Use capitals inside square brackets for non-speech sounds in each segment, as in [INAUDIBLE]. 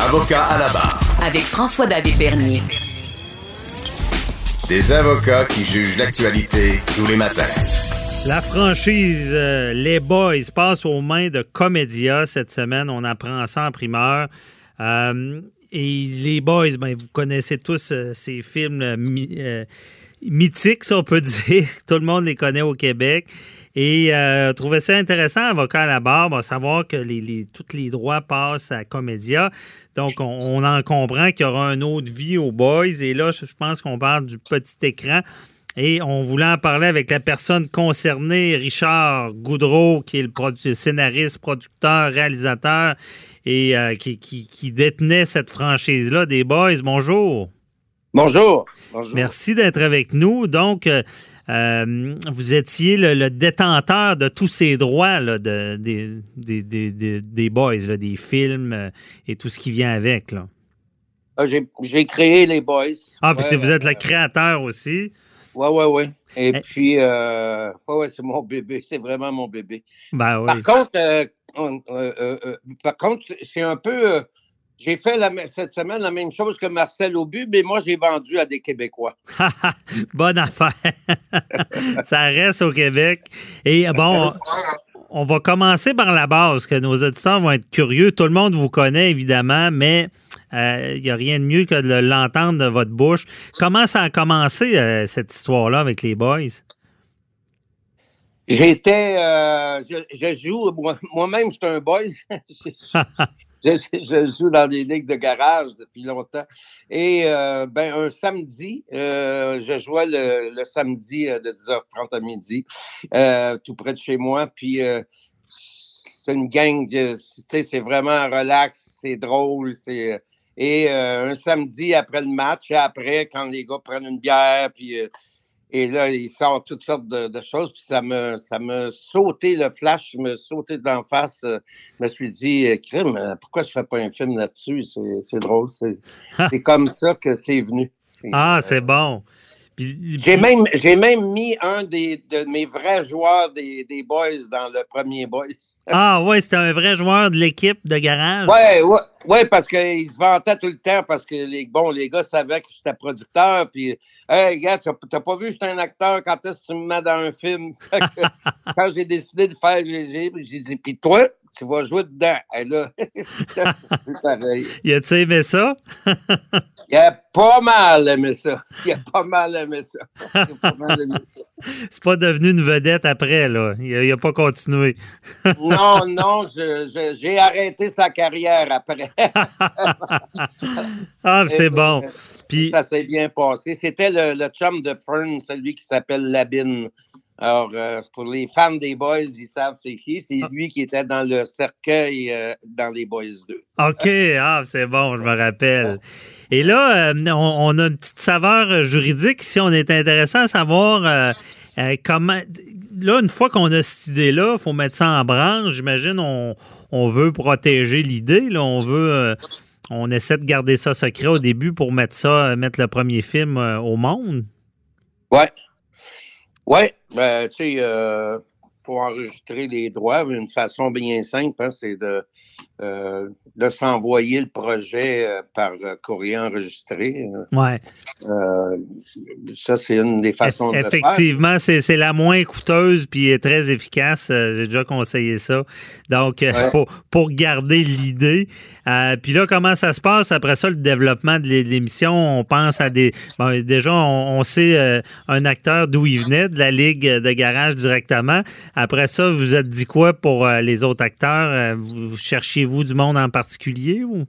Avocat à la barre. Avec François-David Bernier. Des avocats qui jugent l'actualité tous les matins. La franchise euh, Les Boys passe aux mains de Comédia cette semaine. On apprend ça en primeur. Euh, et Les Boys, ben, vous connaissez tous euh, ces films mythiques, si on peut [LAUGHS] dire. Tout le monde les connaît au Québec. Et euh, trouvais ça intéressant, avocat à la barre, savoir que les, tous les droits passent à Comédia. Donc, on, en comprend qu'il y aura une autre vie aux Boys. Et là, je pense qu'on parle du petit écran. Et on voulait en parler avec la personne concernée, Richard Goudreau, qui est le scénariste, producteur, réalisateur et euh, qui, détenait cette franchise-là des Boys. Bonjour. Bonjour. Merci d'être avec nous. Donc, euh, euh, vous étiez le, détenteur de tous ces droits de, des, boys, des films euh, et tout ce qui vient avec. Là. Ah, j'ai créé les boys. Ah, puis vous êtes le créateur aussi? Oui, oui, oui. Et eh. puis, euh, ouais, c'est mon bébé. [LAUGHS] C'est vraiment mon bébé. Ben, oui. Par contre, par contre, c'est un peu j'ai fait cette semaine la même chose que Marcel Aubu, mais moi, j'ai vendu à des Québécois. [LAUGHS] Bonne affaire. [LAUGHS] Ça reste au Québec. Et bon, on va commencer par la base, que nos auditeurs vont être curieux. Tout le monde vous connaît, évidemment, mais il euh, n'y a rien de mieux que de l'entendre de votre bouche. Comment ça a commencé, euh, cette histoire-là, avec les boys? J'étais, euh, je, joue, moi-même, je suis un boy. [LAUGHS] Je, joue dans des ligues de garage depuis longtemps. Et euh, ben, un samedi, euh, je jouais le, samedi euh, de 10h30 à midi, tout près de chez moi. Puis c'est une gang, c'est vraiment relax, c'est drôle, c'est et un samedi après le match, après quand les gars prennent une bière, puis et là, il sort toutes sortes de, choses. Puis ça me, ça me sauté le flash, me sauté d'en face. Euh, je me suis dit, euh, crime, euh, pourquoi je fais pas un film là-dessus? C'est drôle. C'est comme ça que c'est venu. Ah, c'est bon. J'ai même, j'ai même mis un des, de mes vrais joueurs des, des Boys dans le premier Boys. Ah ouais, c'était un vrai joueur de l'équipe de garage? Ouais, ouais, ouais parce qu'il se vantait tout le temps parce que les, bon, les gars savaient que j'étais producteur. Puis, hey, gars, t'as pas vu que j'étais un acteur quand est-ce que tu me mets dans un film? [LAUGHS] quand j'ai décidé de faire, j'ai dit, puis toi, tu vas jouer dedans. Et là, [LAUGHS] Il a-tu aimé ça? [LAUGHS] Il a pas mal aimé ça. Il a pas mal aimé ça. C'est pas devenu une vedette après, là. Il a, pas continué. non, non, j'ai arrêté sa carrière après. Ah, [LAUGHS] c'est bon. Puis... Ça s'est bien passé. C'était le, le, chum de Fern, celui qui s'appelle Labine. Alors, euh, pour les fans des Boys, ils savent c'est qui. C'est ah. lui qui était dans le cercueil euh, dans les Boys 2. OK, ah, c'est bon, je me rappelle. Et là, euh, on, a une petite saveur juridique. Si on est intéressant à savoir comment. Là, une fois qu'on a cette idée-là, il faut mettre ça en branche. J'imagine on, on veut protéger l'idée. Là, on veut. on essaie de garder ça secret au début pour mettre ça, mettre le premier film au monde. Ouais. Oui, ben, tu sais, euh, faut enregistrer les droits d'une façon bien simple, hein, c'est de, euh, de s'envoyer le projet euh, par euh, courrier enregistré. Ouais. ça, c'est une des façons de Effectivement, c'est la moins coûteuse puis très efficace. J'ai déjà conseillé ça. Donc, pour, pour, garder l'idée. puis là, comment ça se passe après ça, le développement de l'émission? On pense à des. Bon, déjà, on, on sait un acteur d'où il venait, de la Ligue de garage directement. Après ça, vous êtes dit quoi pour les autres acteurs? Vous cherchiez vous du monde en particulier ou?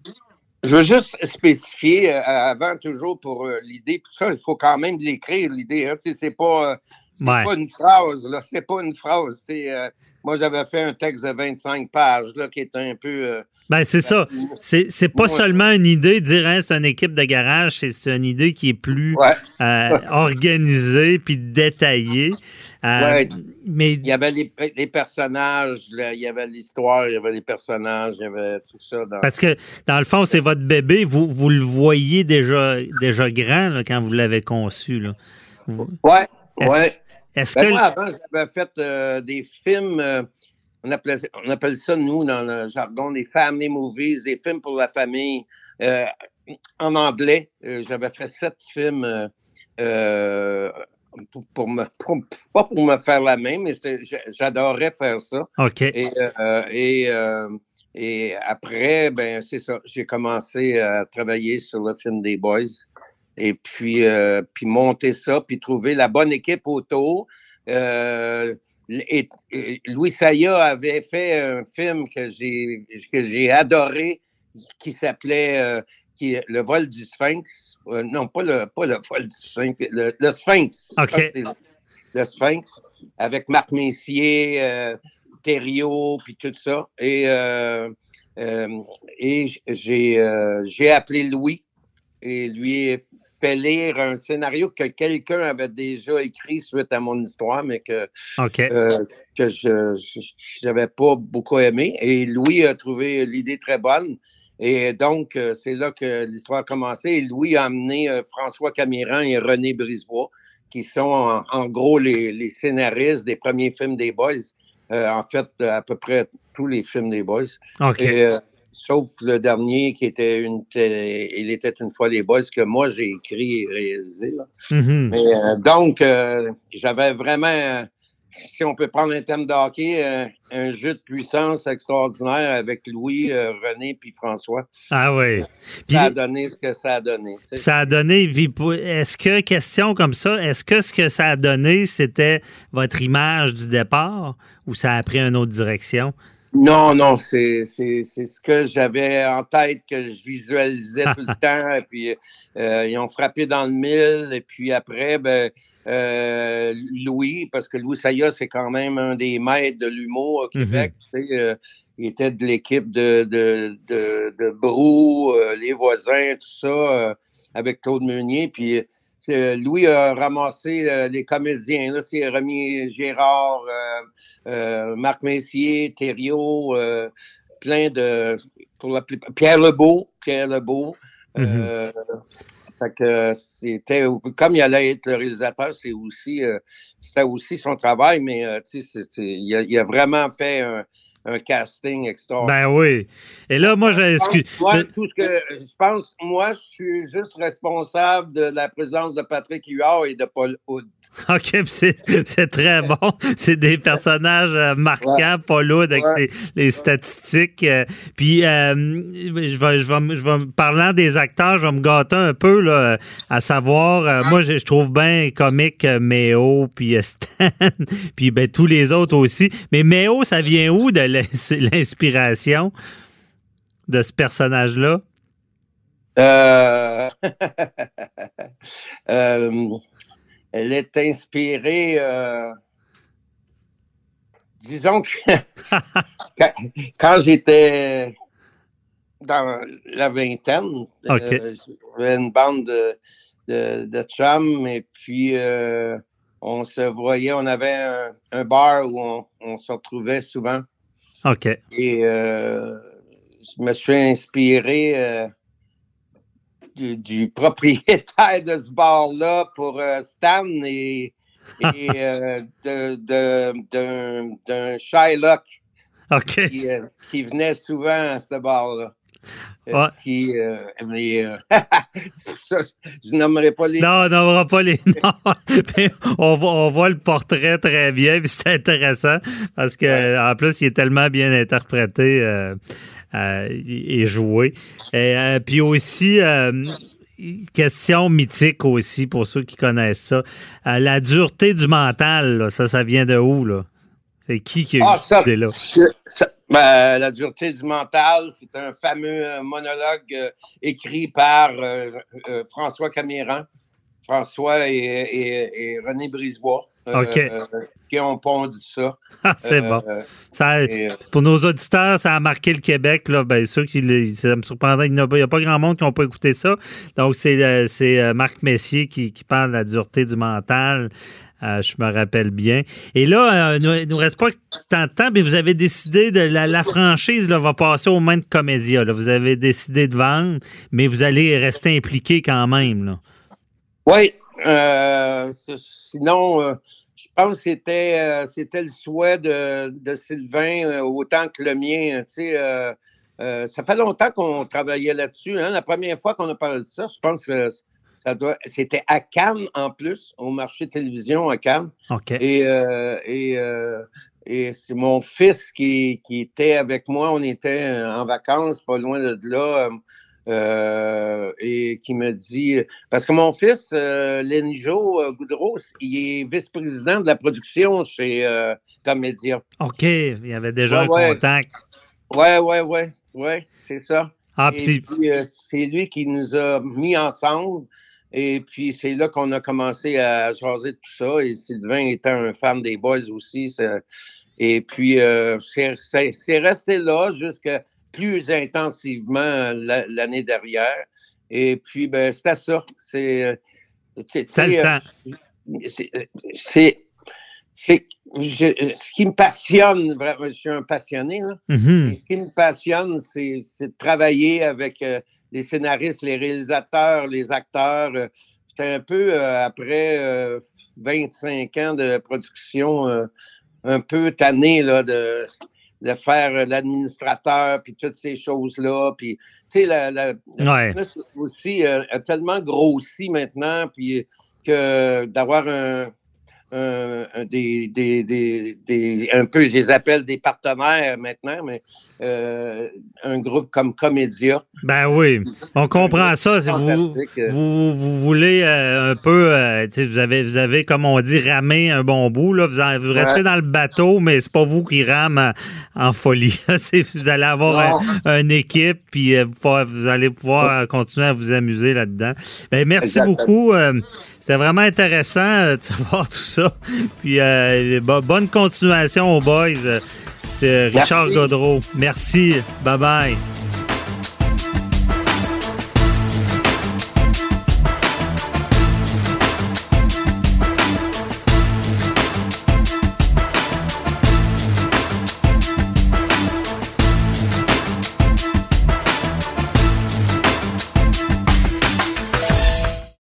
Je veux juste spécifier euh, avant toujours pour euh, l'idée, ça, il faut quand même l'écrire, l'idée. Hein, c'est pas, euh, C'est pas une phrase, là. C'est pas une phrase. C'est, euh, moi, j'avais fait un texte de 25 pages, là, qui est un peu. Euh, ben, c'est ça. C'est, c'est pas seulement une idée, dire hein, c'est une équipe de garage, c'est, une idée qui est plus euh, organisée puis détaillée. Mais... Il y avait les, personnages, il y avait l'histoire, il y avait les personnages, il y avait tout ça. Parce que, dans le fond, c'est votre bébé, vous, vous le voyez déjà, déjà grand quand vous l'avez conçu. Là. Oui, oui. Est-ce ben, que... Moi, avant, j'avais fait euh, des films, euh, on, appelle, on, appelle, ça, nous, dans le jargon, des family movies, des films pour la famille. Euh, en anglais, j'avais fait sept films pour, me, [LAUGHS] pas pour me faire la main, mais j'adorais faire ça. OK. Et, et, et après, ben c'est ça, j'ai commencé à travailler sur le film des Boys et puis, euh, puis monter ça, puis trouver la bonne équipe autour. Euh, et, Louis Saya avait fait un film que j'ai que j'ai adoré qui s'appelait euh, qui le vol du Sphinx. non, pas le pas le vol du Sphinx, le, Sphinx. Le Sphinx avec Marc Messier, euh, Thériault, puis tout ça. Et et j'ai j'ai appelé Louis et lui fait lire un scénario que quelqu'un avait déjà écrit suite à mon histoire, mais que, euh, que je n'avais pas beaucoup aimé. Et Louis a trouvé l'idée très bonne. Et donc, euh, c'est là que l'histoire a commencé. Et Louis a amené euh, François Camiran et René Brisebois, qui sont en, gros les, scénaristes des premiers films des Boys. en fait, à peu près tous les films des Boys sauf le dernier qui était une il était une fois les boys que moi j'ai écrit et réalisé mm-hmm. euh, donc euh, j'avais vraiment si on peut prendre un thème de hockey, euh, un jeu de puissance extraordinaire avec Louis, René puis François. Ah oui. ça a donné ce que ça a donné. Ça a donné. Est-ce que, question comme ça, est-ce que ce que ça a donné, c'était votre image du départ ou ça a pris une autre direction? Non, non, c'est, c'est, c'est ce que j'avais en tête, que je visualisais tout le [LAUGHS] temps. Et puis, euh, ils ont frappé dans le mille. Et puis après, ben, euh, Louis, parce que Louis Saya, c'est quand même un des maîtres de l'humour au mm-hmm. Québec. tu sais, euh, il était de l'équipe de, de, de, de Brou, les voisins, tout ça, avec Claude Meunier. Puis Louis a ramassé euh, les comédiens. Là, c'est Rémi Gérard, euh, euh, Marc Messier, Thériault, plein de. Pour la Pierre Lebeau. Pierre Lebeau. Mm-hmm. fait que c'était comme il allait être le réalisateur, c'est aussi c'était aussi son travail, mais tu sais, il a, il a vraiment fait un, un casting extraordinaire. Ben oui. Et là, moi, j'ai. Moi, tout ce que je pense, moi, je suis juste responsable de la présence de Patrick Huard et de Paul Hood. [LAUGHS] OK, c'est très bon. C'est des personnages euh, marquants, pas lourds avec les, statistiques. Euh, puis, euh, je vais, je vais, je vais, parlant des acteurs, je vais me gâter un peu, là, à savoir, moi, je, trouve bien comique Méo, puis [LAUGHS] Stan, puis ben, tous les autres aussi. Mais Méo, ça vient où de l'inspiration de ce personnage-là? Euh... [LAUGHS] euh elle est inspirée, euh, disons que [LAUGHS] quand, j'étais dans la vingtaine, euh, j'avais une bande de, de, chums et puis euh, on se voyait, on avait un, bar où on, se retrouvait souvent. OK. Et je me suis inspiré du, propriétaire de ce bar-là pour euh, Stan et, [LAUGHS] euh, d'un Shylock qui, euh, qui, venait souvent à ce bar-là. Qui, mais, [LAUGHS] je nommerai pas les Non, on nommera pas les [LAUGHS] noms. on, voit, on voit le portrait très bien, c'est intéressant parce que en plus, il est tellement bien interprété. Euh, et jouer. Et, euh, puis aussi, euh, question mythique aussi pour ceux qui connaissent ça. la dureté du mental, ça, ça vient de où, là? C'est qui qui a eu ah, cette idée-là? Ben, la dureté du mental, c'est un fameux monologue écrit par François Camiran, François et, René Brisebois. Euh, OK. qui ont pondu ça? [LAUGHS] Ah, c'est bon. Euh, Ça, et, euh, pour nos auditeurs, ça a marqué le Québec. Là. Bien sûr qu'il ça me surprendrait. Il n'y a, pas- a grand monde qui n'a pas écouté ça. Donc, c'est c'est, Marc Messier qui, qui parle de la dureté du mental. Euh, je me rappelle bien. Et là, euh, il ne nous reste pas tant de temps, mais vous avez décidé de la, la franchise là, va passer aux mains de Comédia. là. Vous avez décidé de vendre, mais vous allez rester impliqué quand même. Là. Oui, sinon, euh, je pense que c'était, euh, c'était le souhait de, de Sylvain euh, autant que le mien. Tu sais, euh, euh, ça fait longtemps qu'on travaillait là-dessus. Hein. La première fois qu'on a parlé de ça, je pense que ça doit, c'était à Cannes en plus, au marché télévision à Cannes. OK. Et, euh, et, euh, et c'est mon fils qui, qui était avec moi. On était euh, en vacances, pas loin de là. Euh, et qui me dit parce que mon fils euh, Lenjo euh, Goudreau, il est vice-président de la production chez euh, Comédia. OK. Il y avait déjà Ouais, un ouais. contact. Ouais, ouais, ouais, ouais, c'est ça. Ah, puis, euh, c'est lui qui nous a mis ensemble. Et puis, c'est là qu'on a commencé à jaser de tout ça. Et Sylvain étant un fan des Boys aussi. Et puis, euh, c'est resté là jusqu'à plus intensivement la- l'année dernière. Et puis, ben, c'était ça. C'est. euh, euh, temps. c'est c'est c'est je- ce qui me passionne vraiment je suis un passionné là Mhm. et ce qui me passionne c'est c'est de travailler avec euh, les scénaristes les réalisateurs les acteurs Euh, j'étais un peu euh, après euh, 25 ans de production euh, un peu tanné là de de faire euh, l'administrateur puis toutes ces choses là puis tu sais la, la, la Ouais. business aussi euh, a tellement grossi maintenant puis que d'avoir un, un- un- des, des, des, des- un peu, je les appelle des partenaires maintenant, mais euh, un groupe comme Comédia. Ben oui, on comprend ça. Si vous, Fantastique. vous, vous voulez euh, un peu, euh, vous avez, vous avez, comme on dit, ramé un bon bout. Là, vous, en- vous restez Ouais. dans le bateau, mais c'est pas vous qui rame en, en folie. [LAUGHS] Vous allez avoir un- une équipe, puis euh, vous, allez pouvoir euh, continuer à vous amuser là-dedans. Ben, merci Exactement. beaucoup. euh, C'était vraiment intéressant euh, de savoir [LAUGHS] tout ça. Puis euh, bo- bonne continuation aux boys. C'est Richard Merci. Godreau. Merci. Bye bye.